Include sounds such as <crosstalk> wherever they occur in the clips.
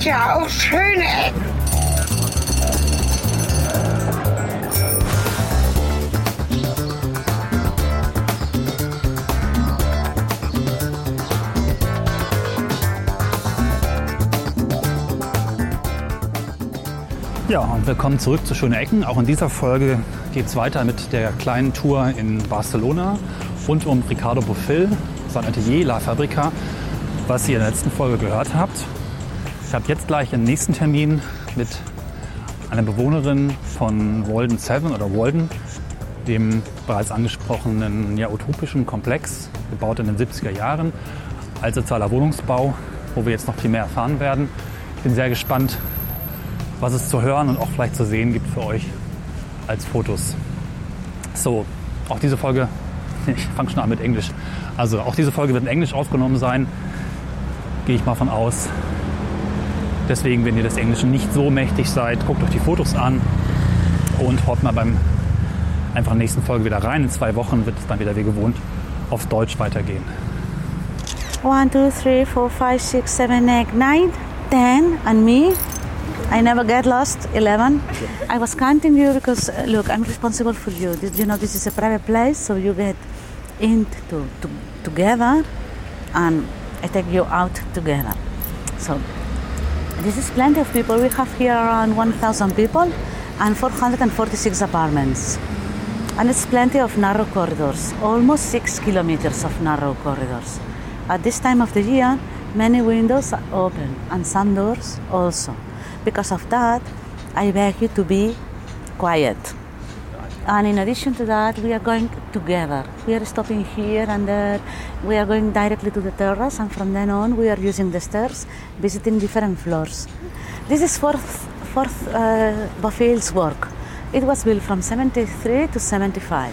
gibt ja auch schöne Ecken. Ja, und willkommen zurück zu Schöne Ecken. Auch in dieser Folge geht es weiter mit der kleinen Tour in Barcelona rund um Ricardo Bofill, sein Atelier La Fabrica, was ihr in der letzten Folge gehört habt. Ich habe jetzt gleich einen nächsten Termin mit einer Bewohnerin von Walden 7 oder Walden, dem bereits angesprochenen ja, utopischen Komplex, gebaut in den 70er Jahren als sozialer Wohnungsbau, wo wir jetzt noch viel mehr erfahren werden. Ich bin sehr gespannt, was es zu hören und auch vielleicht zu sehen gibt für euch als Fotos. So, auch diese Folge, <laughs> ich fange schon an mit Englisch. Also auch diese Folge wird in Englisch aufgenommen sein, gehe ich mal von aus. Deswegen, wenn ihr des Englischen nicht so mächtig seid, guckt euch die Fotos an und hört mal beim einfach nächsten Folge wieder rein. In zwei Wochen wird es dann wieder wie gewohnt auf Deutsch weitergehen. 1, 2, 3, 4, 5, 6, 7, 8, 9, 10 and me I never get lost. 11. I was counting you because, uh, look, I'm responsible for you. You know, this is a private place, so you get into to, together and I take you out together. So this is plenty of people. We have here around 1,000 people and 446 apartments. And it's plenty of narrow corridors, almost six kilometers of narrow corridors. At this time of the year, many windows are open and some doors also. Because of that, I beg you to be quiet. And in addition to that, we are going together. We are stopping here and there. We are going directly to the terrace, and from then on, we are using the stairs, visiting different floors. This is fourth, fourth uh, work. It was built from 73 to 75.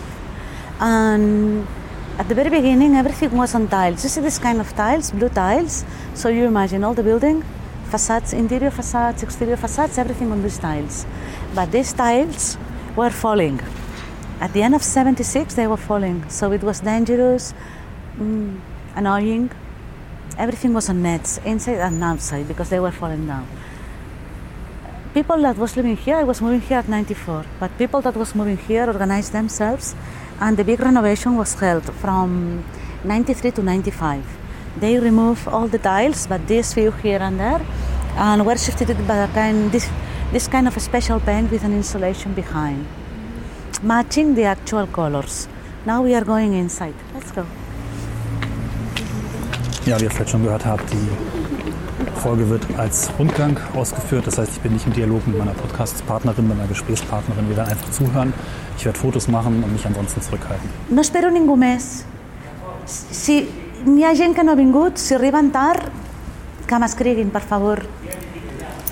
And at the very beginning, everything was on tiles. You see this kind of tiles, blue tiles. So you imagine all the building facades, interior facades, exterior facades, everything on these tiles. But these tiles were falling. At the end of 76, they were falling. So it was dangerous, mm, annoying. Everything was on nets, inside and outside, because they were falling down. People that was living here, I was moving here at 94, but people that was moving here organized themselves, and the big renovation was held from 93 to 95 they remove all the tiles, but this few here and there, and were shifted by a kind this this kind of a special paint with an insulation behind, matching the actual colors. Now we are going inside. Let's go. Ja, wie ihr vielleicht schon gehört habt, die Folge wird als Rundgang ausgeführt. Das heißt, ich bin nicht im Dialog mit meiner Podcast-Partnerin, meiner Gesprächspartnerin. Wir werden einfach zuhören. Ich werde Fotos machen und mich ansonsten zurückhalten. No espero ningú més. Si n'hi ha gent que no ha vingut, si arriben tard, que m'escriguin, per favor.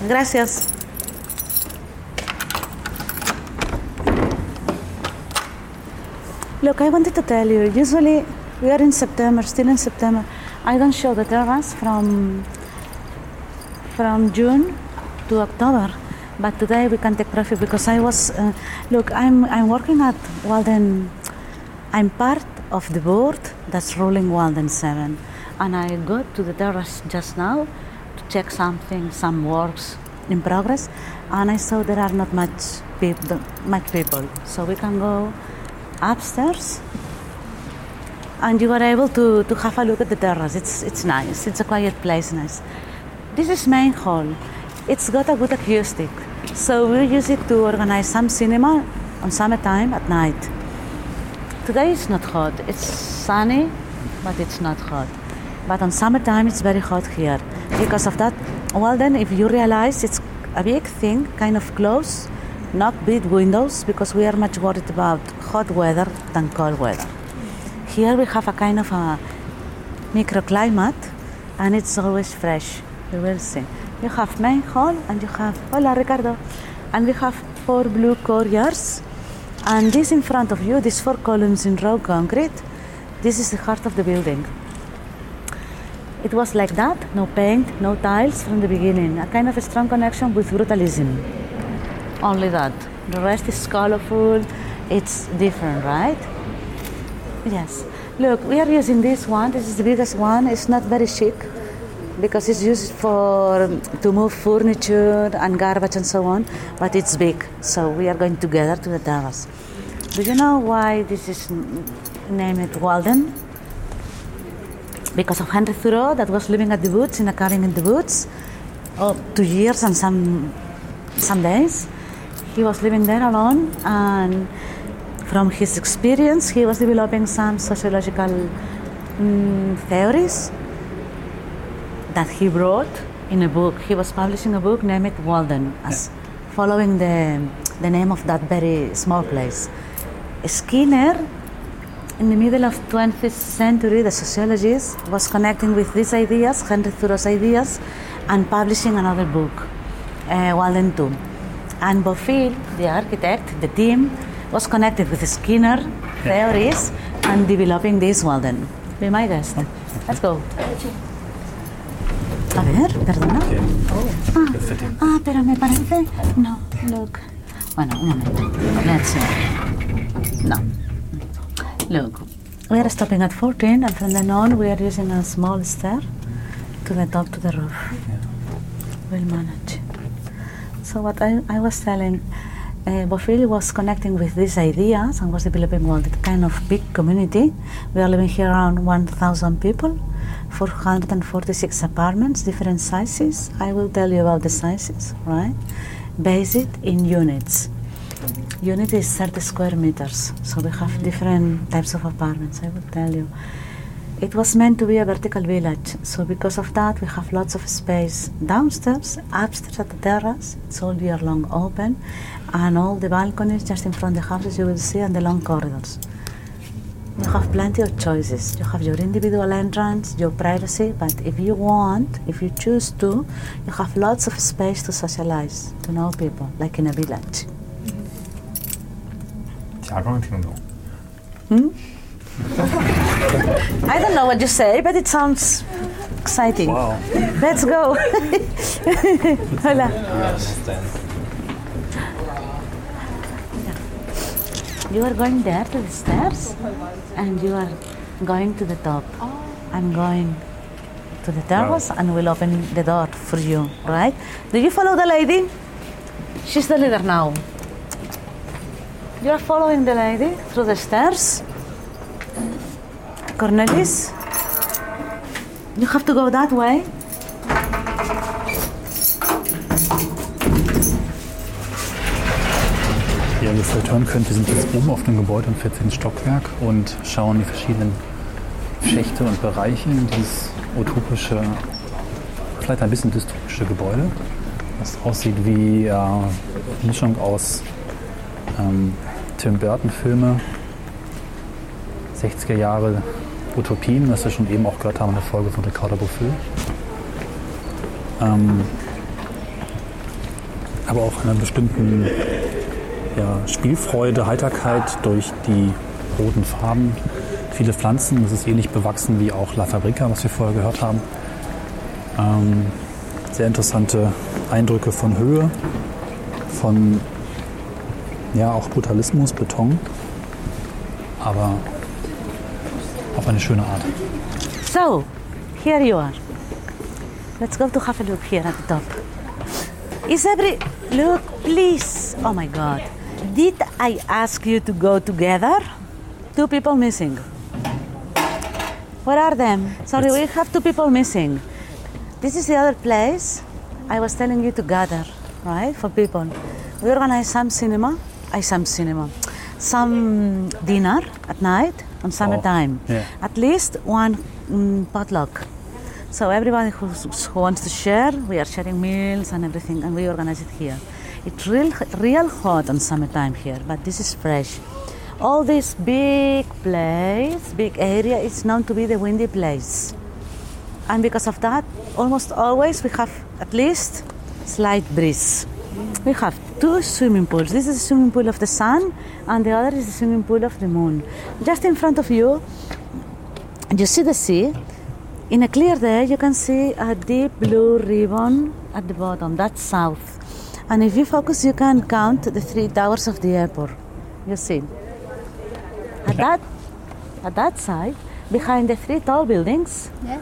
Gràcies. Look, I wanted to tell you, usually we are in September, still in September. I don't show the terrace from from June to October, but today we can take profit because I was uh, look. I'm I'm working at Walden. I'm part of the board that's ruling Walden 7. And I got to the terrace just now to check something, some works in progress, and I saw there are not much people, much people. So we can go upstairs, and you are able to, to have a look at the terrace. It's, it's nice, it's a quiet place, nice. This is main hall. It's got a good acoustic, so we use it to organize some cinema on summertime at night. Today it's not hot. It's sunny, but it's not hot. But on summertime it's very hot here. Because of that, well then if you realize it's a big thing, kind of close, not big windows, because we are much worried about hot weather than cold weather. Here we have a kind of a microclimate and it's always fresh. You will see. You have main hall and you have, hola Ricardo, and we have four blue courtyards and this in front of you, these four columns in raw concrete, this is the heart of the building. It was like that, no paint, no tiles from the beginning, a kind of a strong connection with brutalism. Only that. The rest is colorful, it's different, right? Yes. Look, we are using this one, this is the biggest one, it's not very chic, because it's used for um, to move furniture and garbage and so on, but it's big. So we are going together to the terrace. Do you know why this is named Walden? Because of Henry Thoreau that was living at the woods in a cabin in the woods, oh, two years and some some days. He was living there alone, and from his experience, he was developing some sociological mm, theories that he wrote in a book. He was publishing a book named Walden, as following the, the name of that very small place. Skinner, in the middle of 20th century, the sociologist was connecting with these ideas, Henry Thoreau's ideas, and publishing another book, uh, Walden 2. And Bofill, the architect, the team, was connected with Skinner theories and developing this Walden. Be my guest. Let's go. A ver, perdona. Ah, pero me parece. No, look. Bueno, un momento. Let's see. No. Look, we are stopping at 14, and from then on, we are using a small stair to the top to the roof. We'll manage. So, what I, I was telling, uh, Bofill was connecting with these ideas and was developing that kind of big community. We are living here around 1,000 people, 446 apartments, different sizes. I will tell you about the sizes, right? Based in units. Unit is 30 square meters, so we have different types of apartments, I will tell you. It was meant to be a vertical village, so because of that, we have lots of space downstairs, upstairs at the terrace, it's all year long open, and all the balconies just in front of the houses you will see, and the long corridors. You have plenty of choices. You have your individual entrance, your privacy, but if you want, if you choose to, you have lots of space to socialize, to know people, like in a village. 假装听懂。 <laughs> I don't know what you say, but it sounds exciting. Wow. Let's go. <laughs> Hola. You are going there to the stairs, and you are going to the top. I'm going to the terrace, and we'll open the door for you, right? Do you follow the lady? She's the leader now. You are following the lady through the stairs. Cornelis, you have to go that way. Wie ihr ungefähr hören könnt, wir sind jetzt oben auf dem Gebäude im 14. Stockwerk und schauen die verschiedenen Schächte und Bereiche in dieses utopische, vielleicht ein bisschen dystopische Gebäude, das aussieht wie äh, eine Mischung aus ähm, Tim Burton-Filme, 60er Jahre Utopien, das wir schon eben auch gehört haben in der Folge von Ricardo Bofill. Ähm, aber auch einer bestimmten ja, Spielfreude, Heiterkeit durch die roten Farben. Viele Pflanzen, das ist ähnlich bewachsen wie auch La Fabrica, was wir vorher gehört haben. Ähm, sehr interessante Eindrücke von Höhe, von ja auch Brutalismus, Beton, aber auf eine schöne Art. So, here you are. Let's go to have a look here at the top. Is every look, please? Oh my God! Did I ask you to go together? Two people missing. Where are them? Sorry, we have two people missing. This is the other place I was telling you to gather, right? For people. We organize some cinema, I some cinema, some dinner at night on summertime. yeah. At least one mm, potluck. So everybody who's, who wants to share, we are sharing meals and everything, and we organize it here. It's real, real hot on summertime here, but this is fresh. All this big place, big area, is known to be the windy place. And because of that, almost always we have at least slight breeze. We have two swimming pools. This is the swimming pool of the sun, and the other is the swimming pool of the moon. Just in front of you, you see the sea. In a clear day, you can see a deep blue ribbon at the bottom. That's south. And if you focus, you can count the three towers of the airport. You see. At that, at that side, behind the three tall buildings, Yeah.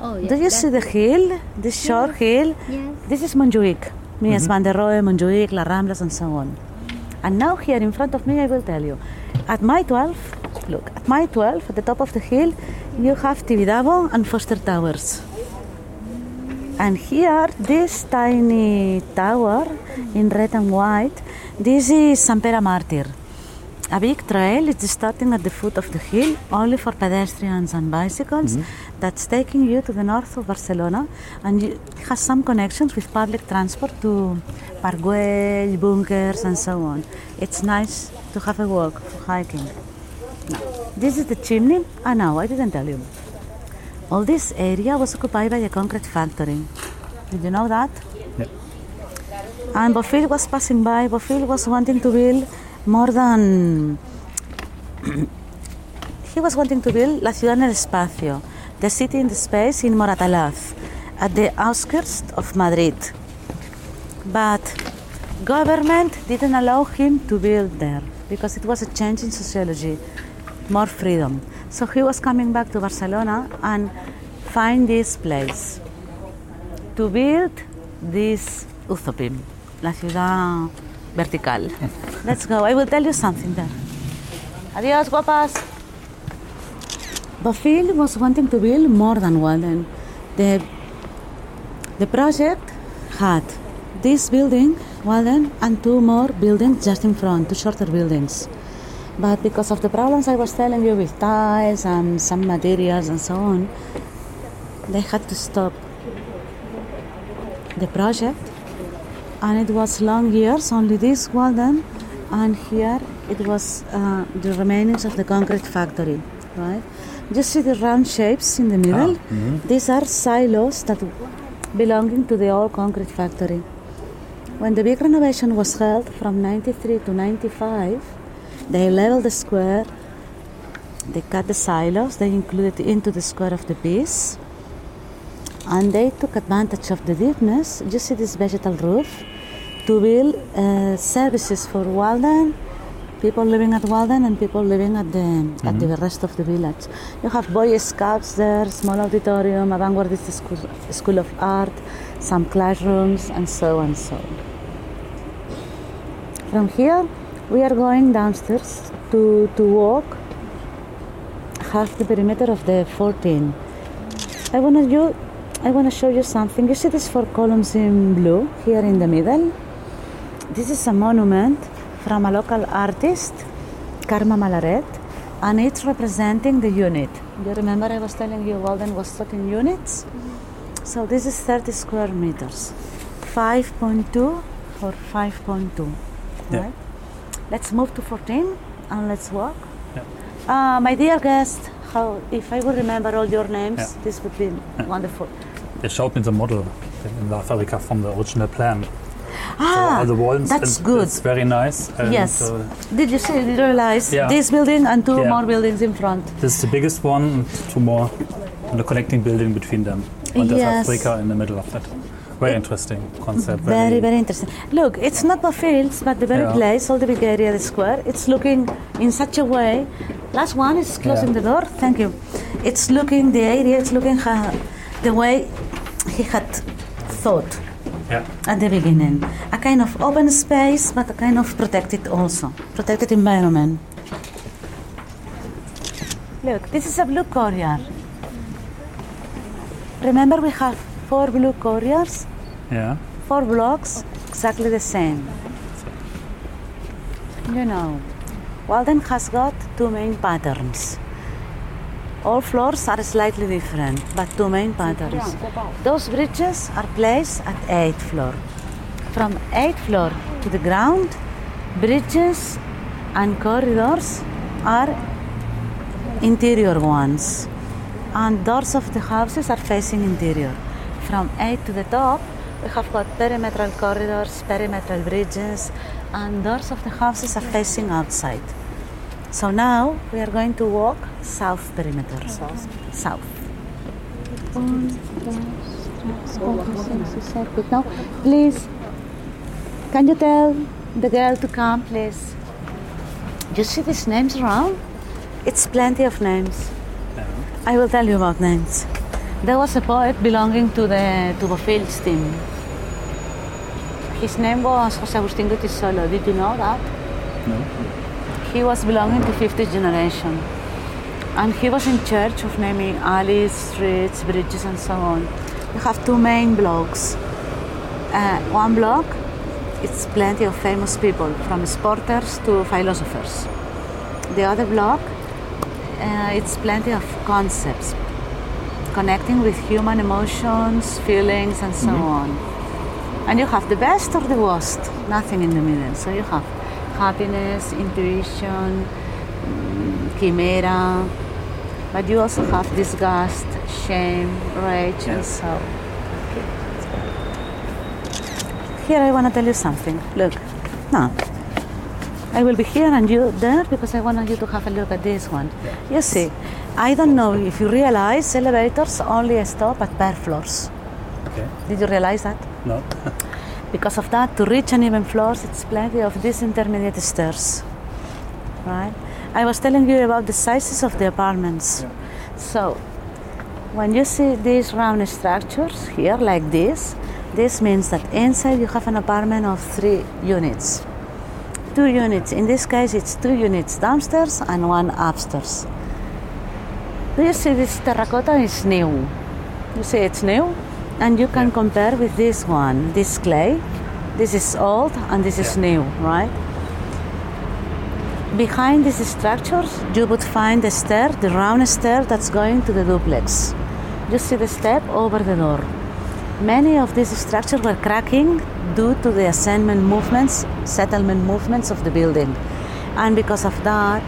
Oh, yeah. Do you see the hill, this short hill? Yes. This is Montjuic. Mies van der Rohe, Montjuic, La Ramblas, and so on. And now here in front of me, I will tell you. At my 12, look, at my 12, at the top of the hill, you have Tibidabo and Foster Towers. And here, this tiny tower in red and white, this is San Pere Martyr. A big trail is starting at the foot of the hill, only for pedestrians and bicycles. Mm-hmm. That's taking you to the north of Barcelona, and it has some connections with public transport to Parc Güell, bunkers, and so on. It's nice to have a walk for hiking. Now, this is the chimney. Ah, no, I didn't tell you. All this area was occupied by a concrete factory. Did you know that? Yeah. And Bofill was passing by. Bofill was wanting to build more than. <clears throat> he was wanting to build La Ciudad en el Espacio, the city in the space in Moratalaz, at the outskirts of Madrid. But government didn't allow him to build there because it was a change in sociology, more freedom. So he was coming back to Barcelona and find this place to build this Uzopim, la ciudad vertical. <laughs> Let's go. I will tell you something there. Adios, guapas. Bofill was wanting to build more than Walden. The, the project had this building, Walden, and two more buildings just in front, two shorter buildings. But because of the problems I was telling you with tiles and some materials and so on, they had to stop the project and it was long years only this Walden and here it was uh, the remains of the concrete factory right you see the round shapes in the middle? These are silos that belonging to the old concrete factory. When the big renovation was held from 93 to 95 they leveled the square. They cut the silos. They included into the square of the piece. And they took advantage of the deepness. You see this vegetal roof? To build uh, services for Walden, people living at Walden, and people living at the at the mm-hmm. rest of the village. You have Boy Scouts there, small auditorium, a vanguardist school, school of art, some classrooms, and so and so. From here, we are going downstairs to to walk half the perimeter of the 14. I want to you I want to show you something. You see these four columns in blue here in the middle? This is a monument from a local artist, Karma Malaret, and it's representing the unit. You remember I was telling you Walden was taught in units? So this is 30 square meters, 5.2 for 5.2. Yeah. Right? Let's move to 14 and let's walk. Yeah. Uh, my dear guest, how, if I would remember all your names, Yeah. this would be wonderful. They showed me the model in La Fabrica from the original plan. Ah, all the walls. that's and good. It's very nice. Yes. uh, Did you see? Did you realize Yeah. this building and two Yeah. more buildings in front? this is the biggest one, and two more, and a connecting building between them. And there's Yes. Africa in the middle of that. Very interesting concept. Very, very interesting. Look, it's not the fields, but the very Yeah. place, all the big area, the square. It's looking in such a way. Last one is closing the door. Thank you. It's looking the area. It's looking the way he had thought Yeah. at the beginning. A kind of open space, but a kind of protected also, protected environment. Look, this is a blue courtyard. Remember, we have four blue courtyards, Yeah. four blocks, exactly the same. You know, Walden has got two main patterns. All floors are slightly different, but two main patterns. Those bridges are placed at eighth floor. From eighth floor to the ground, bridges and corridors are interior ones, and doors of the houses are facing interior. From eight to the top, we have got perimeter corridors, perimeter bridges, and doors of the houses are facing outside. So now we are going to walk south perimeter. South. South. Now, please, can you tell the girl to come, please? You see these names around? It's plenty of names. I will tell you about names. There was a poet belonging to the to Bofill's team. His name was José Agustín Goytisolo. Did you know that? No. He was belonging to 50th generation. And he was in charge of naming alleys, streets, bridges, and so on. You have two main blocks. Uh, one block, it's plenty of famous people, from sporters to philosophers. The other block, uh, it's plenty of concepts, connecting with human emotions, feelings, and so on. And you have the best or the worst, nothing in the middle. So you have happiness, intuition, chimera, but you also have disgust, shame, rage, and so. Here I want to tell you something. Look, now I will be here and you there because I want you to have a look at this one. You see, I don't know if you realize elevators only stop at bare floors. Okay. Did you realize that? No. <laughs> Because of that, to reach uneven floors, it's plenty of these intermediate stairs. Right? I was telling you about the sizes of the apartments. So, when you see these round structures here, like this, this means that inside you have an apartment of three units. Two units. In this case, it's two units downstairs and one upstairs. Do you see this terracotta is new? You see it's new? And you can compare with this one, this clay. This is old and this is Yeah. new, right? Behind these structures, you would find the stair, the round stair that's going to the duplex. You see the step over the door. Many of these structures were cracking due to the assignment movements, settlement movements of the building. And because of that,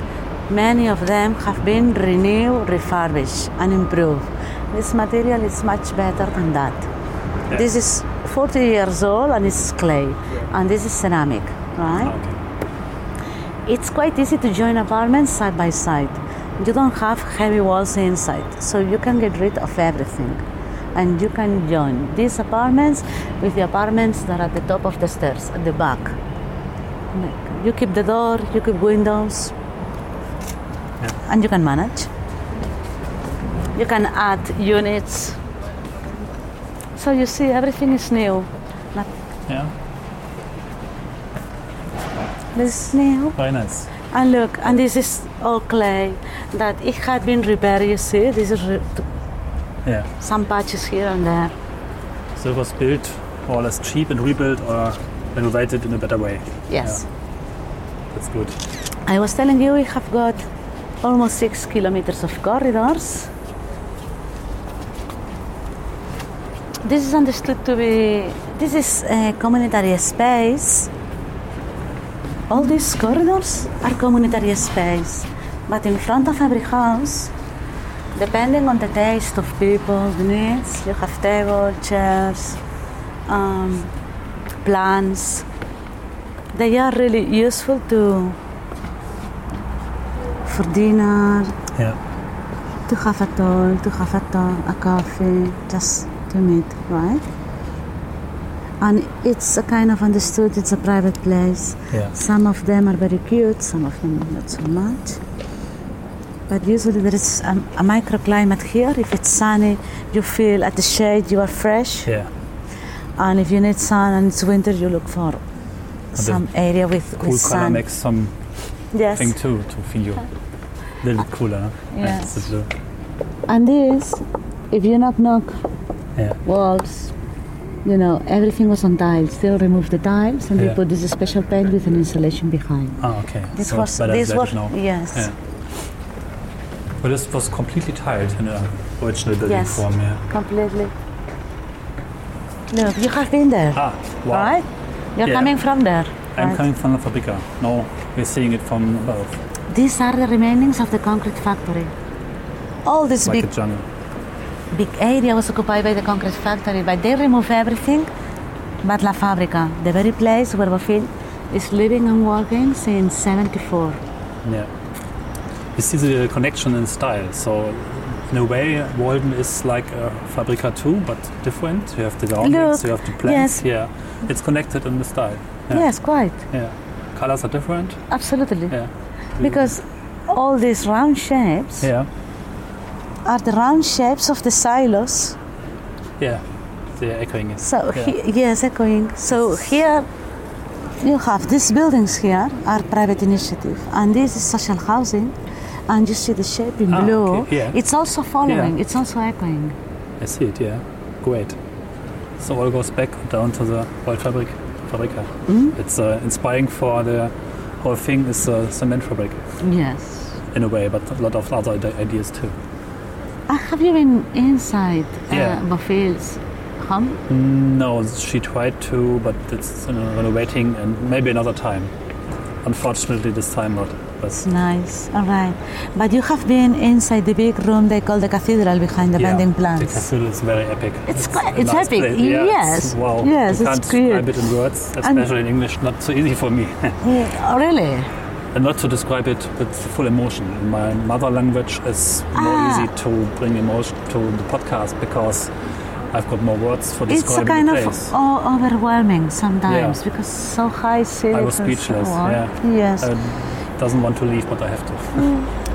many of them have been renewed, refurbished, and improved. This material is much better than that. Yeah. This is 40 years old and it's clay, and this is ceramic, right? Okay. It's quite easy to join apartments side by side. You don't have heavy walls inside, so you can get rid of everything. And you can join these apartments with the apartments that are at the top of the stairs, at the back. You keep the door, you keep windows, Yeah. and you can manage. You can add units. So you see, everything is new. Yeah. This is new. Very nice. And look, and this is all clay that it had been repaired. You see, this is Yeah. some patches here and there. So it was built more or less cheap and rebuilt or renovated in a better way. Yes. That's good. I was telling you we have got almost six kilometers of corridors. This is understood to be this is a communitary space. All these corridors are communitary space, but in front of every house, depending on the taste of people, the needs, you have table, chairs, um, plants. They are really useful to for dinner, Yeah. to have a talk, to have a talk, a coffee, just meet, right? And it's a kind of understood it's a private place. Yeah. Some of them are very cute, some of them not so much. But usually there is a, a microclimate here. If it's sunny, you feel at the shade, you are fresh. Yeah. And if you need sun and it's winter, you look for some area with, Cool with sun. makes some yes. thing too to feel you a little bit cooler. Yes. And this, if you knock knock yeah. walls, you know, everything was on tiles. They'll remove the tiles and Yeah. they put this special paint with an insulation behind. Ah, okay. This so was this was yes. Yeah. But this was completely tiled in the original building Yes. form, yeah. Completely. Look, you have been there, Ah, wow. right? You're Yeah. coming from there. I'm right? coming from La Fabrica. No, we're seeing it from above, These are the remainings of the concrete factory. All this like big a jungle. Big area was occupied by the concrete factory, but they remove everything but La Fabrica, the very place where Bofill is living and working since 74. Yeah. You see the connection in style. So, in a way, Walden is like a Fabrica too, but different. You have the groundings, you have the plants. yes. Yeah. It's connected in the style. Yeah. Yes, quite. Yeah. Colors are different. Absolutely. Yeah. Because all these round shapes Yeah. Are the round shapes of the silos. Yeah, they're echoing. So yeah. he, yes, echoing. So here you have these buildings here are private initiative, and this is social housing, and you see the shape in Ah, blue. okay, yeah. It's also following. Yeah. It's also echoing. I see it, yeah. Great. So all goes back down to the old fabric, fabrica. Mm-hmm. It's uh, inspiring for the whole thing is the cement fabric Yes. in a way, but a lot of other ideas too. Uh, have you been inside Yeah. uh, Bofill's home? No, she tried to, but it's know, renovating and maybe another time. Unfortunately, this time not. But Nice. All right. But you have been inside the big room they call the cathedral behind the yeah, bending the cathedral is very epic. It's a quite- it's nice epic, place. Yeah, yes. it's- wow. Yes, you it's can't great. describe it in words, especially in English. Not so easy for me. <laughs> Oh, really? And not to describe it with full emotion. My mother language is more Ah. easy to bring emotion to the podcast because I've got more words for It's a kind of overwhelming sometimes Yeah. because so high city. I was speechless. Yeah. Yes. I doesn't want to leave, but I have to.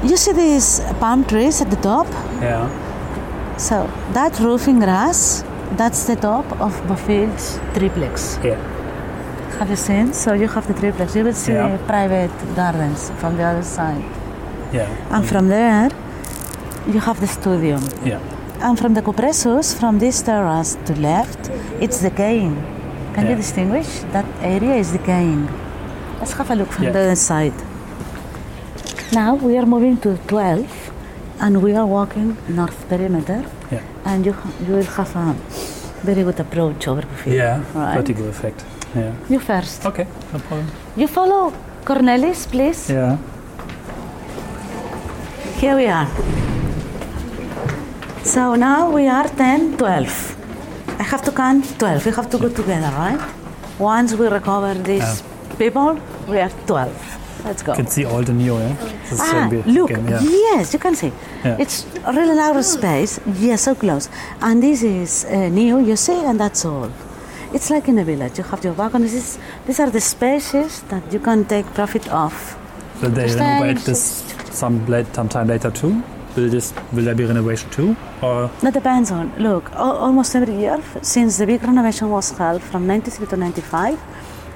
you see these palm trees at the top? Yeah. So that roofing grass, that's the top of Bofill's triplex. Yeah. Have you seen? So you have the triplex. You will see Yeah. private gardens from the other side. Yeah. And from there, you have the studio. Yeah. And from the Cupressus, from this terrace to left, it's decaying. Can you distinguish? That area is decaying. Let's have a look from Yeah. the other side. Now we are moving to 12 and we are walking north perimeter Yeah. and you, you will have a very good approach over the Yeah. Right. Vertigo effect. Yeah. You first. Okay. No problem. You follow Cornelis, please. Yeah. Here we are. So now we are 10, 12. I have to count 12. We have to go together, right? Once we recover these people, we are 12. Let's go. You can see all the new, yeah? This Ah, look, again, yeah. yes, you can see. Yeah. It's a really narrow space, yes, so close. And this is uh, new, you see, and that's all. It's like in a village. You have your balconies. This is- These are the spaces that you can take profit of. Will they renovate this some late, sometime later too? Will this will there be renovation too? Or That depends on. Look, almost every year since the big renovation was held from 93 to 95,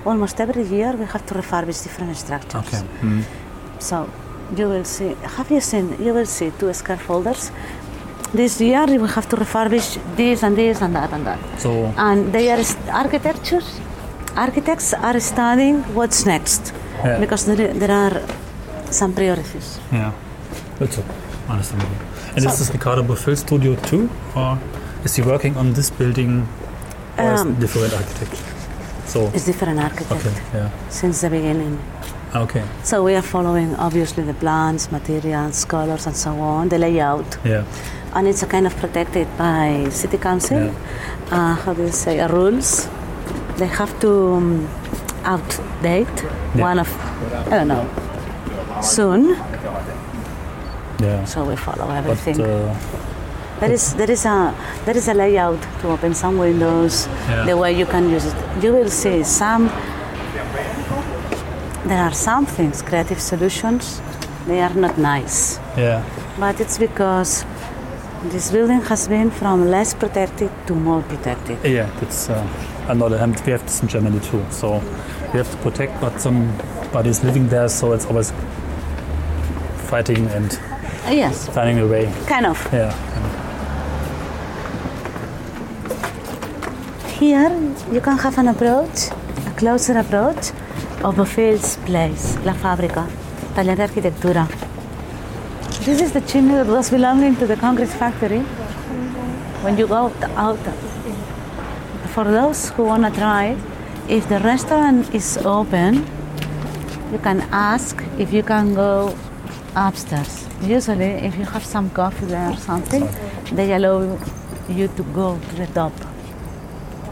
almost every year we have to refurbish different structures. okay. Mm. So you will see. Have you seen? You will see two scaffolders. This year we have to refurbish this and this and that and that. So And they are architectures. Architects are studying what's next Yeah. because there, there are some priorities. yeah, that's. Understandable. And So- is this Ricardo Bofill studio too, or is he working on this building, or is Um, it different architect? So It's different architect okay, yeah, since the beginning. Okay, So we are following obviously the plants, materials, colors, and so on, the layout, yeah, and it's a kind of protected by city council. Yeah. Uh, how do you say? Uh, rules. They have to um, outdate Yeah. one of I don't know soon. yeah. So we follow But everything. uh, there is there is a there is a layout to open some windows. Yeah. The way you can use it, you will see some. There are some things, creative solutions. They are not nice. yeah, But it's because this building has been from less protected to more protected. yeah, that's uh, another. We have this in Germany too. So we have to protect, but somebody is living there, so it's always fighting and yes, finding a way. kind of. Yeah, Here you can have an approach, a closer approach of Bofill's place, La Fábrica, taller arquitectura. This is the chimney that was belonging to the concrete factory. When you go out, for those who want to try, if the restaurant is open, you can ask if you can go upstairs. Usually, if you have some coffee there or something, they allow you to go to the top.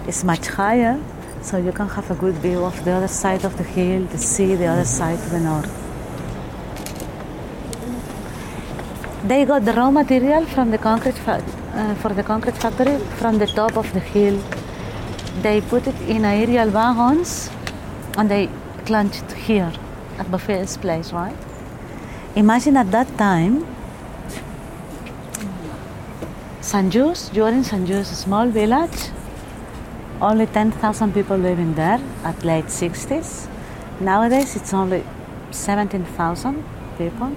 It's much higher, so you can have a good view of the other side of the hill, the sea, the other side to the north. They got the raw material from the concrete fa- uh, for the concrete factory from the top of the hill. They put it in aerial wagons and they it here at Bofill's place, right? Imagine at that time Sant Just, you are in Sant Just, a small village. Only 10,000 people living there at late 60s. Nowadays it's only 17,000 people.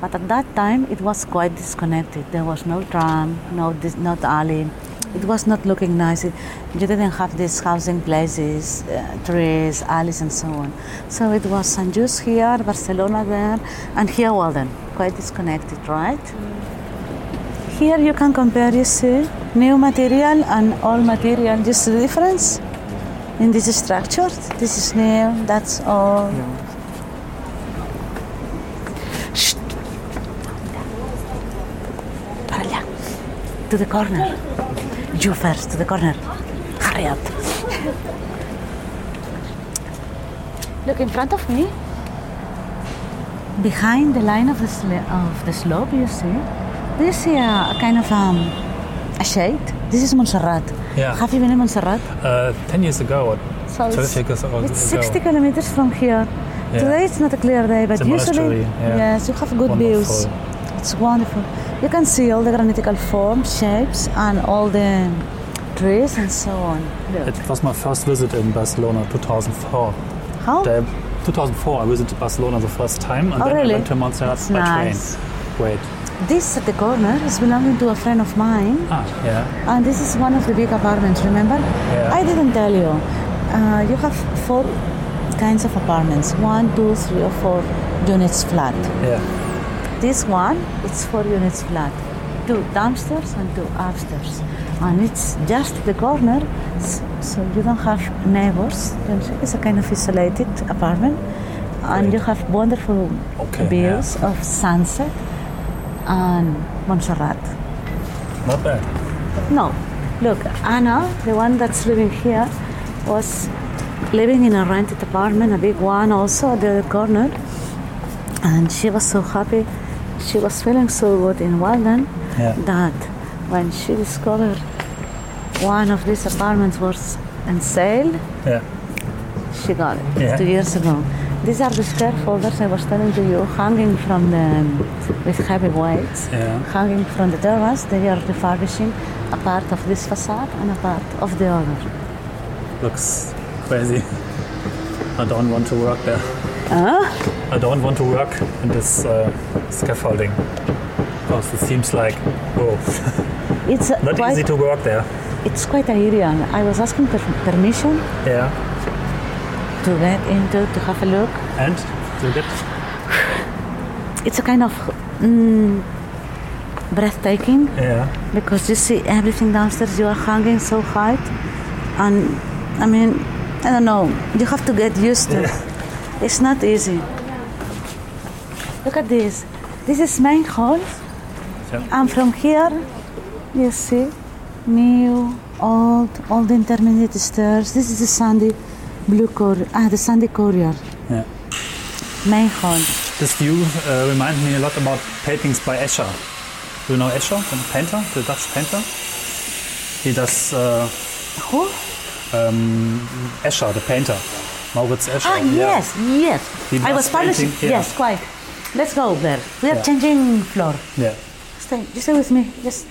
But at that time it was quite disconnected. There was no tram, no not alley. It was not looking nice. It, you didn't have these housing places, uh, trees, alleys, and so on. So it was Sant Just here, Barcelona there, and here Walden. Quite disconnected, right? Here you can compare, you see, new material and old material. just the difference in this structure? This is new, that's old. Shh. Para allá. To the corner. You first, to the corner. Hurry up. Look in front of me. Behind the line of the, of the slope, you see, you see a, kind of um, a shade? This is Montserrat. Yeah. Have you been in Montserrat? Uh, 10 years ago, or So 12 it's, years ago. it's 60 kilometers from here. Yeah. Today it's not a clear day, but usually, yeah. yes, you have good views. It's wonderful. You can see all the granitical forms, shapes, and all the trees and so on. Look. It was my first visit in Barcelona, 2004. How? The- 2004, I visited Barcelona the first time, and Oh, then really? I went to Montserrat That's by nice. train. This at the corner is belonging to a friend of mine, Ah, yeah. and this is one of the big apartments. Remember? Yeah. I didn't tell you. Uh, you have four kinds of apartments: one, two, three, or four units flat. Yeah. This one, it's four units flat, two downstairs and two upstairs, and it's just the corner, so you don't have neighbors. It's a kind of isolated apartment, and Great. you have wonderful Okay, views of sunset and Montserrat. Not bad. No, look, Anna, the one that's living here, was living in a rented apartment, a big one also at the other corner, and she was so happy. She was feeling so good in Walden Yeah. that when she discovered one of these apartments was on sale, Yeah. she got it Yeah. two years ago. These are the scaffolders I was telling to you, hanging from the with heavy weights, Yeah. hanging from the terrace. They are refurbishing a part of this facade and a part of the other. Looks crazy. I don't want to work there. Huh? I don't want to work in this uh, scaffolding. Because it seems like, whoa, It's <laughs> not easy to work there. It's quite aerial. I was asking per- permission Yeah. To get into to have a look. And? You get? It's a kind of mm, breathtaking Yeah. because you see everything downstairs. You are hanging so high, and I mean, I don't know. You have to get used to. it. It's not easy. Look at this. This is main hall, Yeah. and from here, you see, new, old, old intermediate stairs. This is the sandy blue courier. Ah, the sandy courier. Yeah. Hall. This view uh, reminds me a lot about paintings by Escher. Do you know Escher, the painter, the Dutch painter? He does uh, Who? um, Escher, the painter. Maurits Escher. Ah, yeah. yes, yes. He I was publishing. yeah. Yes, quite. Let's go there. We are Yeah. changing floor. Yeah. Stay. You stay with me. Just.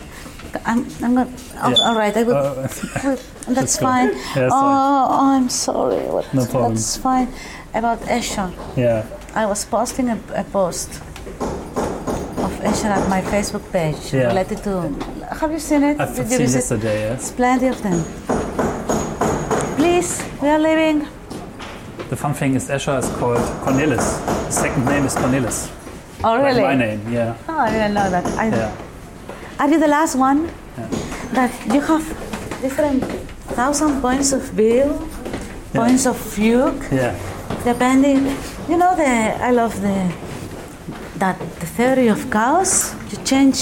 I'm. I'm not. Oh. All right. I will. Uh, <laughs> that's fine. Yes, oh, I'm sorry. What, No problem. That's fine. About Escher, yeah. I was posting a, a post of Escher at my Facebook page Yeah. related to. Have you seen it? I've Did you seen visit? yesterday, yes. It's plenty of them. Please, we are leaving. The fun thing is Escher is called Cornelis. His second name is Cornelis. Oh, Like really? my name, yeah. Oh, I didn't know that. I, Yeah. Are you the last one? That you have different thousand points of view, points of view, Yeah. depending. You know the I love the that the theory of chaos. You change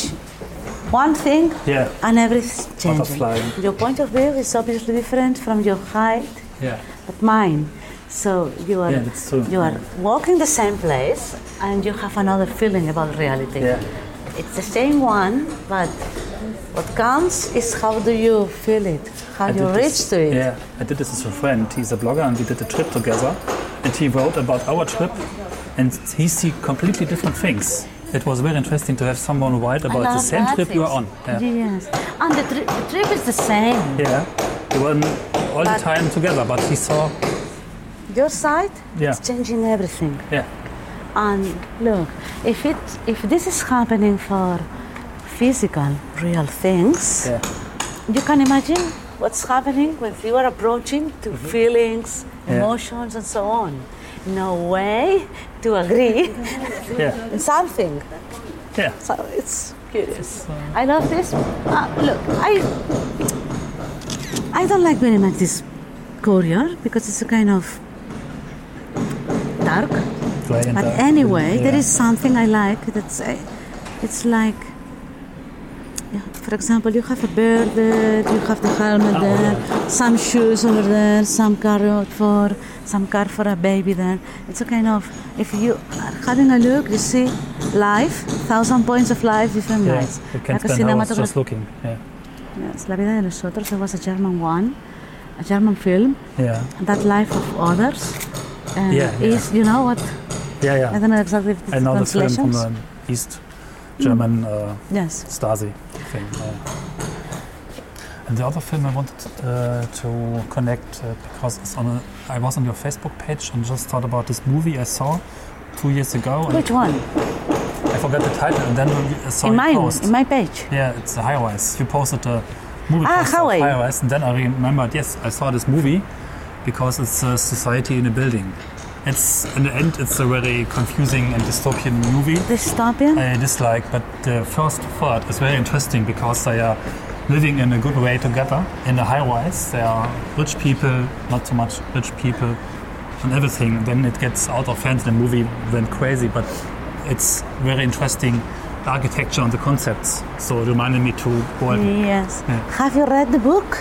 one thing Yeah. and everything changes. Your point of view is obviously different from your height, Yeah. but mine. So you are Yeah, that's true. you are walking the same place and you have another feeling about reality. Yeah. It's the same one, but what counts is how do you feel it, how I you reach this- to it. Yeah, I did this with a friend. He's a blogger, and we did a trip together. And he wrote about our trip, and he see completely different things It was very interesting to have someone write about the same trip you were on. Yeah. Yes. And the, tri- the trip is the same. Yeah. We were all the time together, but he saw. Your side Yeah. is changing everything. Yeah. And look, if it if this is happening for physical, real things, Yeah. you can imagine what's happening when you are approaching to feelings, Mm-hmm. Yeah. emotions, and so on. No way to agree <laughs> Yeah. in something. Yeah. So it's curious. I love this. Uh, look, I I don't like very much this courier because it's a kind of dark. But dark. anyway, there Yeah. is something I like. That's uh, it's like, for example, you have a bird there, you have the helmet Oh, there, some shoes over there, some car for some car for a baby there. It's a kind of if you are having a look, you see life, thousand points of life, different Yeah. lights. You can Like a hours just looking. Yeah. Yes, La vida de los otros. There was a German one, a German film. Yeah. That life of others. Uh, Yeah, yeah. is you know what? Yeah. Yeah. I don't know exactly if it's I know the film from the East German uh, Yes. Stasi thing. yeah. And the other film I wanted uh, to connect uh, because it's on a, I was on your Facebook page and just thought about this movie I saw two years ago. Which one? I forgot the title and then I saw in mine, post. in my page. Yeah, it's a high rise. You posted a movie Ah, poster high rise, and then I remembered. Yes, I saw this movie because it's a society in a building. It's in the end, it's a very confusing and dystopian movie. Dystopian? I dislike, but the first part is very interesting because they are living in a good way together in a high rise. There are rich people, not so much rich people, and everything. Then it gets out of hand. And the movie went crazy, but it's very interesting architecture and the concepts. So it reminded me to go. yes. Yeah. Have you read the book?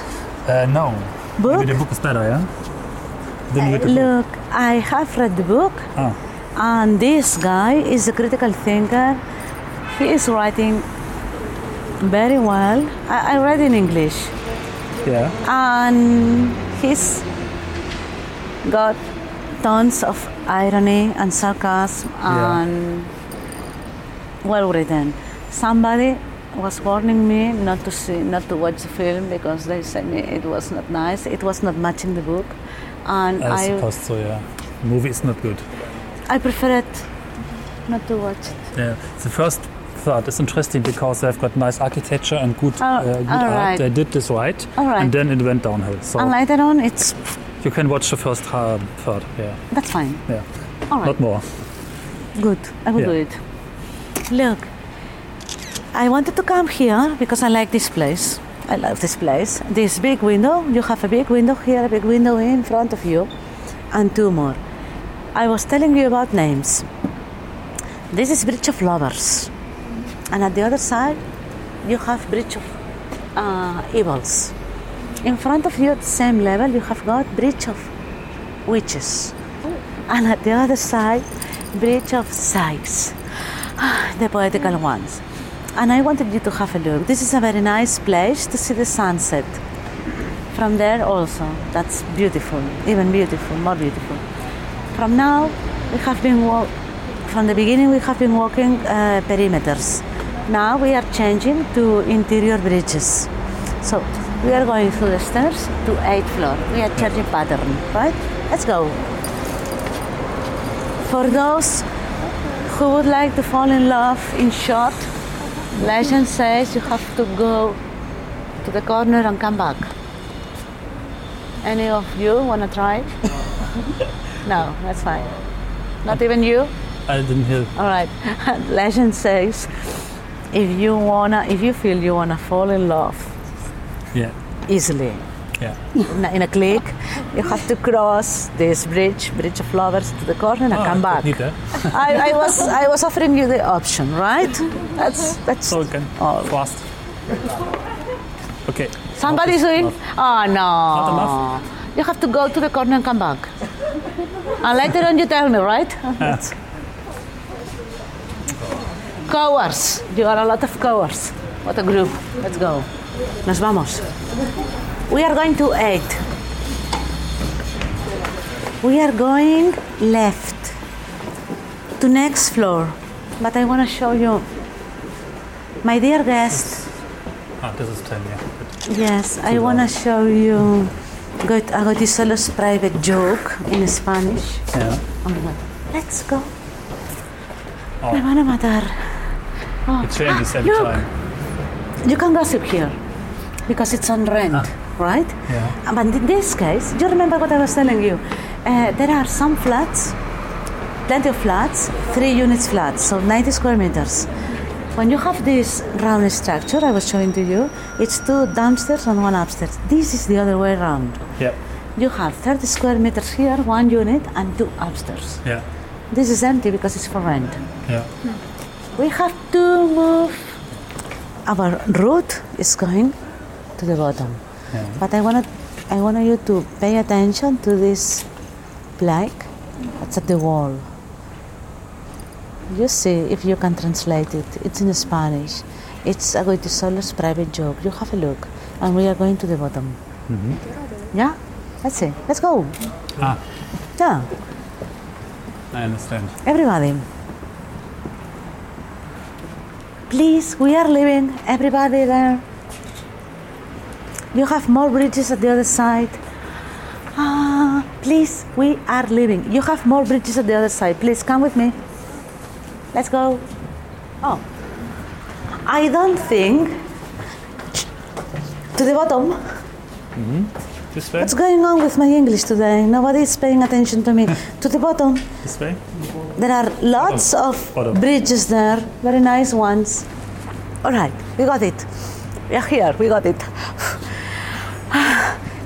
Uh, no, Book? maybe the book is better. Yeah. Then you read the book. Look, I have read the book, Ah, and this guy is a critical thinker. He is writing very well. I, I read in English, yeah. and he's got tons of irony and sarcasm Yeah. and well written. Somebody was warning me not to see, not to watch the film because they said it was not nice. It was not matching the book, and I I suppose so. Yeah. The movie is not good. I prefer it not to watch it. Yeah, the first thought is interesting because they've got nice architecture and good, Oh, uh, good art. right. They did this right, All right. and then it went downhill. So And later on, it's you can watch the first uh, third. Yeah, that's fine. yeah, All right, not more. good. I will Yeah. do it. Look, I wanted to come here because I like this place. I love this place. This big window. You have a big window here, a big window in front of you, and two more. I was telling you about names. This is Bridge of Lovers, and at the other side, you have Bridge of uh, Evils. In front of you, at the same level, you have got Bridge of Witches, and at the other side, Bridge of Sighs, the poetical ones. And I wanted you to have a look. This is a very nice place to see the sunset. From there also, that's beautiful, even beautiful, more beautiful. From now, we have been walk. From the beginning, we have been walking uh, perimeters. Now we are changing to interior bridges. So we are going through the stairs to eighth floor. We are changing pattern, right? Let's go. For those who would like to fall in love in short, legend says you have to go to the corner and come back. Any of you want to try? <laughs> no, that's fine. Not even you? I didn't hear. All right. <laughs> Legend says if you wanna, if you feel you wanna fall in love Yeah, easily, yeah. in a, in a click, you have to cross this bridge, bridge of lovers, to the corner and Oh, come back. Neat, <laughs> eh? I, I was, I was offering you the option, right? That's that's. So again, Oh. fast. Okay. Somebody's doing. Oh no! You have to go to the corner and come back. and later on, you tell me, right? Cowards. You are a lot of cowards. What a group. Let's go. Nos vamos. We are going to eight. We are going left to next floor. but I want to show you. My dear guest, Ah, this is 10, yeah. Good. yes, I want to show you Got Goytisolo's private joke in Spanish. Yeah. Oh, Let's go. Oh. Me van a matar. Oh, It changes ah, every look, time. You can gossip here because it's on rent, right? Yeah. But in this case, do you remember what I was telling you? Uh, there are some flats, plenty of flats, three units flats, so 90 square meters. When you have this round structure I was showing to you, it's two downstairs and one upstairs. This is the other way around. Yeah. You have 30 square meters here, one unit, and two upstairs. Yeah. This is empty because it's for rent. Yeah. We have to move. Our route is going to the bottom. Yeah. But I wanted, I wanted you to pay attention to this plaque that's at the wall. You see if you can translate it. It's in Spanish. It's Goytisolo's private joke. You have a look. And we are going to the bottom. Yeah? Let's see. Let's go. Ah, Yeah. I understand. Everybody. Please, we are leaving. Everybody there. You have more bridges at the other side. Please, we are leaving. You have more bridges at the other side. Please come with me. Let's go. Oh. I don't think. To the bottom. Mm-hmm. This way? What's going on with my English today? Nobody is paying attention to me. <laughs> to the bottom. This way? There are lots Bottom. of Bottom. bridges there, very nice ones. All right, we got it. We are here, we got it. <sighs>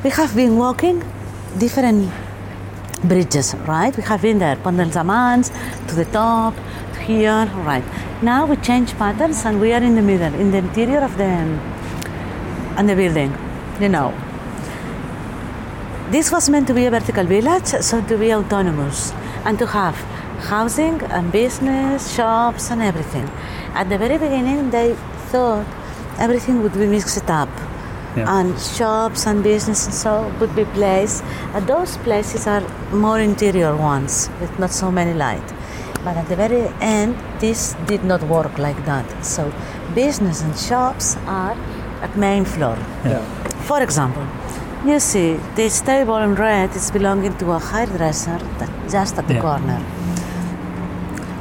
we have been walking different bridges, right? We have been there, Amants, to the top, to here, right? Now we change patterns and we are in the middle, in the interior of the, and the building, you know. This was meant to be a vertical village, so to be autonomous and to have housing and business, shops, and everything. At the very beginning, they thought everything would be mixed up. Yeah. And shops and business and so would be placed. And those places are more interior ones with not so many light. But at the very end, this did not work like that. So business and shops are at main floor. Yeah. For example, you see this table in red is belonging to a hairdresser that just at the Yeah. corner.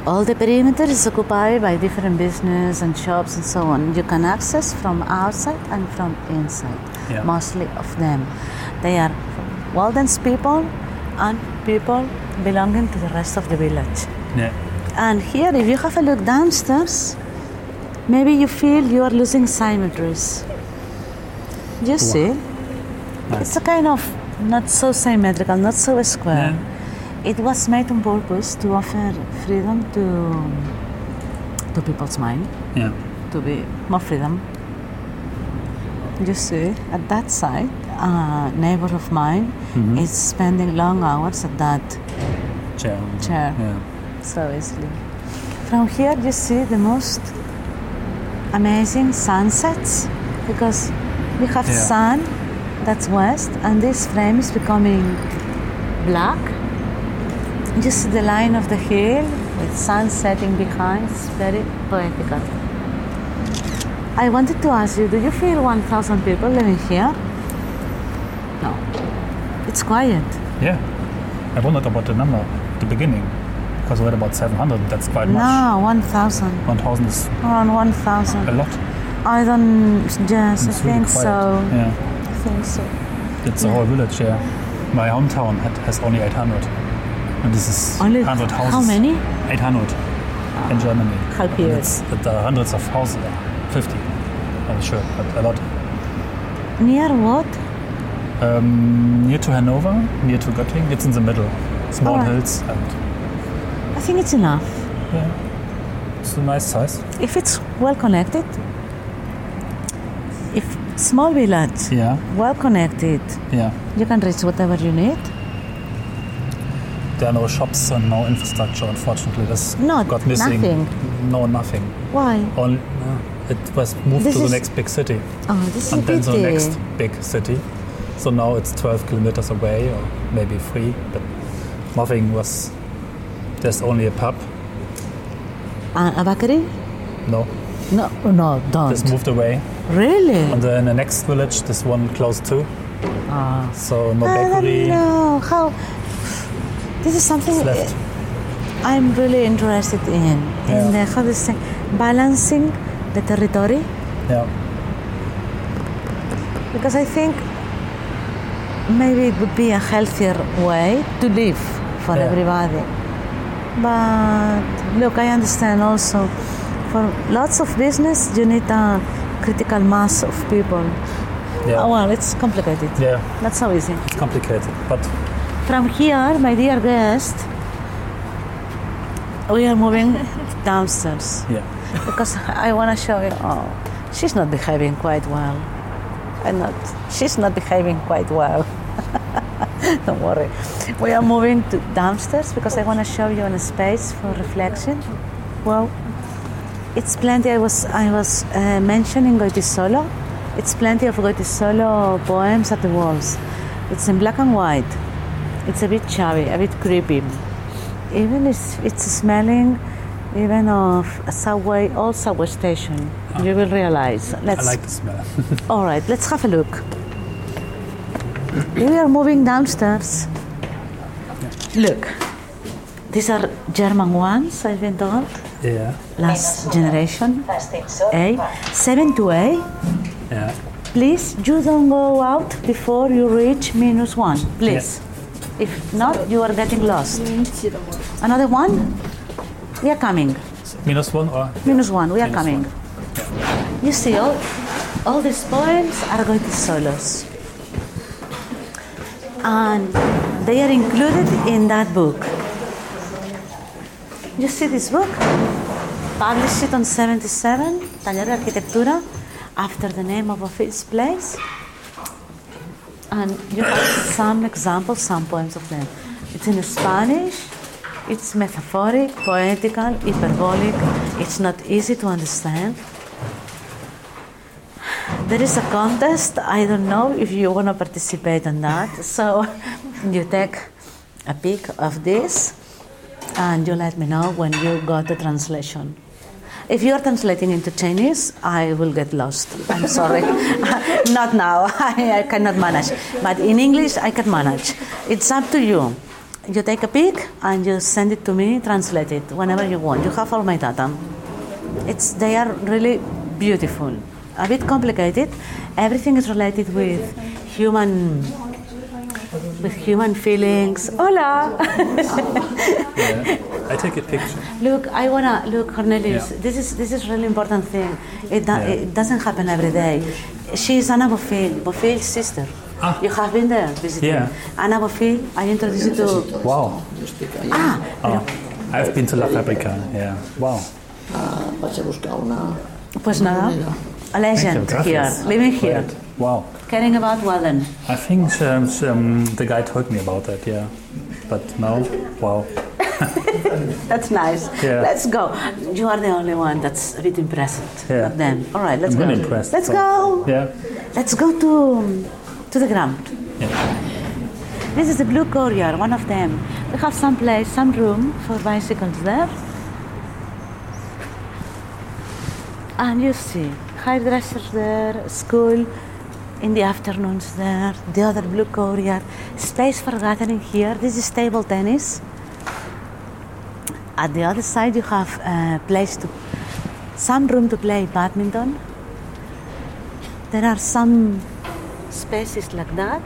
All the perimeter is occupied by different business and shops and so on. You can access from outside and from inside, Yeah. mostly of them. They are Walden's people and people belonging to the rest of the village. Yeah. And here, if you have a look downstairs, maybe you feel you are losing symmetries. You see? It's a kind of not so symmetrical, not so square. It was made on purpose to offer freedom to to people's mind, Yeah. to be more freedom. You see, at that side, a neighbor of mine mm-hmm. is spending long hours at that Chair. Chair. Yeah. so easily. From here, you see the most amazing sunsets because we have Yeah. sun that's west, and this frame is becoming black. You see the line of the hill with sun setting behind. It's very poetical. I wanted to ask you, do you feel 1,000 people living here? No. It's quiet. Yeah. I wondered about the number at the beginning because we had about 700. That's quite much. No, 1,000. 1000 is Around 1,000. a lot. I don't. Yes, It's I think quiet. so. Yeah. I think so. It's a whole village, yeah. My hometown had, has only 800. And this is Only 100 houses. how many? 800 in Germany. Cute. It's, there are hundreds of houses, uh, 50. I'm sure, but a lot. Near what? Um, near to Hanover, near to Göttingen, it's in the middle. Small Alright. hills and I think it's enough. yeah, it's a nice size. If it's well connected, if small village, Yeah, well connected, yeah. you can reach whatever you need. There are no shops and no infrastructure, unfortunately. This Not got missing. nothing. No, nothing. Why? Only, it was moved This to the next big city. Oh, this is and then the next big city. So now it's 12 kilometers away, or maybe three, but nothing was. There's only a pub. Uh, a bakery? No, No, no, don't. this moved away. Really? And then the next village, this one closed too. Ah. So no I bakery. don't know how. This is something I'm really interested in. In Yeah. the, how to say, balancing the territory Yeah. because I think maybe it would be a healthier way to live for Yeah. everybody. But look, I understand also for lots of business you need a critical mass of people. Yeah. Oh, well, it's complicated. Yeah, Not so easy. it's complicated, but From here, my dear guest, we are moving <laughs> downstairs yeah. because I want to show you. Oh, she's not behaving quite well. I'm not. She's not behaving quite well. <laughs> Don't worry. We are moving to downstairs because I want to show you a space for reflection. Well, it's plenty. I was I was uh, mentioning Goytisolo. It's plenty of Goytisolo poems at the walls. It's in black and white. It's a bit chubby, a bit creepy. Even it's it's smelling even of a subway, old subway station. Ah. You will realize. I Let's I like the smell. <laughs> all right, let's have a look. We are moving downstairs. Look, these are German ones, I've been told. yeah. Last generation. A. 7 to A. Yeah. Please, you don't go out before you reach minus 1. Please. If not, you are getting lost. Another one? We are coming. Minus one or Minus 1, we are Minus coming. You see, all, all these poems are Goytisolo's. And they are included in that book. You see this book? Published it on 77, Taller Arquitectura, after the name of a fixed place. And you have some examples, some poems of them. It's in Spanish, it's metaphoric, poetical, hyperbolic, it's not easy to understand. There is a contest. I don't know if you want to participate in that. So <laughs> you take a pic of this and you let me know when you got the translation. If you are translating into Chinese, I will get lost. I'm sorry. <laughs> Not now. <laughs> I, I cannot manage. But in English, I can manage. It's up to you. You take a pic and you send it to me, translate it whenever you want. You have all my data. It's, they are really beautiful. A bit complicated. Everything is related with human with human feelings. Hola. yeah. I take a picture. look, I wanna look, Cornelius. Yeah. This is this is really important thing. It, do, Yeah. it doesn't happen every day. She is Anna Bofill, Bofill's sister. Ah. You have been there visiting. Yeah. Anna Bofill, I introduced you to. Wow. Ah, Oh, I've been to La Fabrica. Yeah. Wow. Ah, vaig a buscar una... pues nada. A legend here, living here, Great. Wow. caring about Walden. I think um, um, the guy told me about that. Yeah. But now, wow. <laughs> That's nice. Yeah. Let's go. You are the only one that's a bit impressed. Yeah. Not them. All right, let's I'm go. really impressed. Let's go. Yeah. Let's go to to the ground. Yeah. This is the blue courtyard, one of them. We have some place, some room for bicycles there. And you see, hairdressers there, school in the afternoons there, the other blue courtyard, space for gathering here. This is table tennis. At the other side, you have a place to, some room to play badminton. There are some spaces like that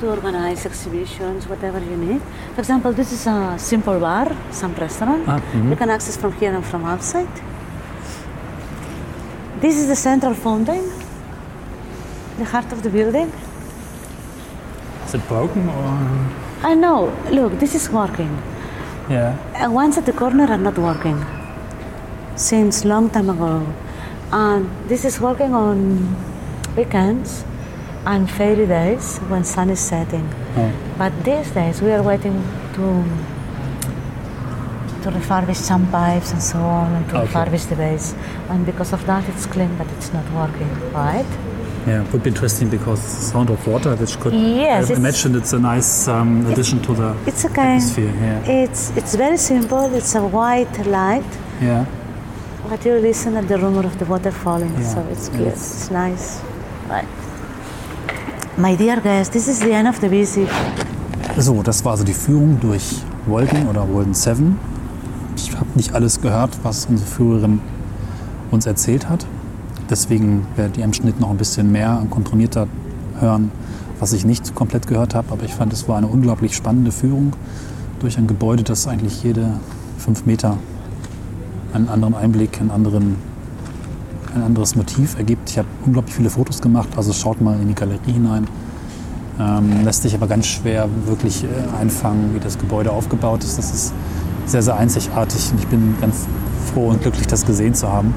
to organize exhibitions, whatever you need. For example, this is a simple bar, some restaurant. Ah, mhm. You can access from here and from outside. This is the central fountain, the heart of the building. Is it broken or? I know, look, this is working. Yeah. Uh, ones at the corner are not working since long time ago. And this is working on weekends and fairy days when sun is setting. Oh. But these days we are waiting to to refurbish some pipes and so on and to Okay. refurbish the base. And because of that it's clean but it's not working, right? Yeah, would be interesting because the sound of water, which could Yes, I it's- imagine it's a nice um, addition to the It's a kind atmosphere. Yeah. It's it's very simple. It's a white light Ja. But you listen at the rumor of the water falling, Yeah, so it's good. it's- It's nice. Right. My dear guests, this is the end of the visit. So, das war also die Führung durch Walden oder Walden 7. Ich habe nicht alles gehört, was unsere Führerin uns erzählt hat. Deswegen werdet ihr im Schnitt noch ein bisschen mehr und komprimierter hören, was ich nicht komplett gehört habe. Aber ich fand, es war eine unglaublich spannende Führung durch ein Gebäude, das eigentlich jede fünf Meter einen anderen Einblick, einen anderen, ein anderes Motiv ergibt. Ich habe unglaublich viele Fotos gemacht, also schaut mal in die Galerie hinein. Ähm, lässt sich aber ganz schwer wirklich äh, einfangen, wie das Gebäude aufgebaut ist. Das ist sehr, sehr einzigartig und ich bin ganz froh und glücklich, das gesehen zu haben.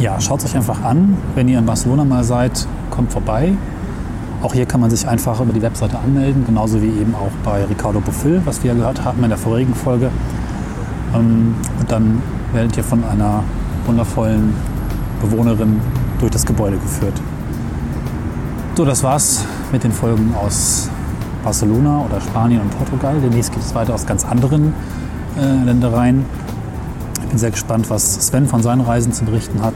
Ja, schaut es euch einfach an. Wenn ihr in Barcelona mal seid, kommt vorbei. Auch hier kann man sich einfach über die Webseite anmelden, genauso wie eben auch bei Ricardo Bofill, was wir ja gehört haben in der vorigen Folge. Ähm, und dann werdet ihr von einer wundervollen Bewohnerin durch das Gebäude geführt. So, das war's mit den Folgen aus Barcelona oder Spanien und Portugal. Demnächst geht es weiter aus ganz anderen äh, Ländereien. Ich bin sehr gespannt, was Sven von seinen Reisen zu berichten hat.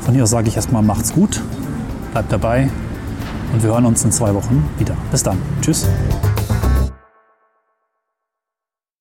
Von hier aus sage ich erstmal, macht's gut, bleibt dabei und wir hören uns in zwei Wochen wieder. Bis dann. Tschüss.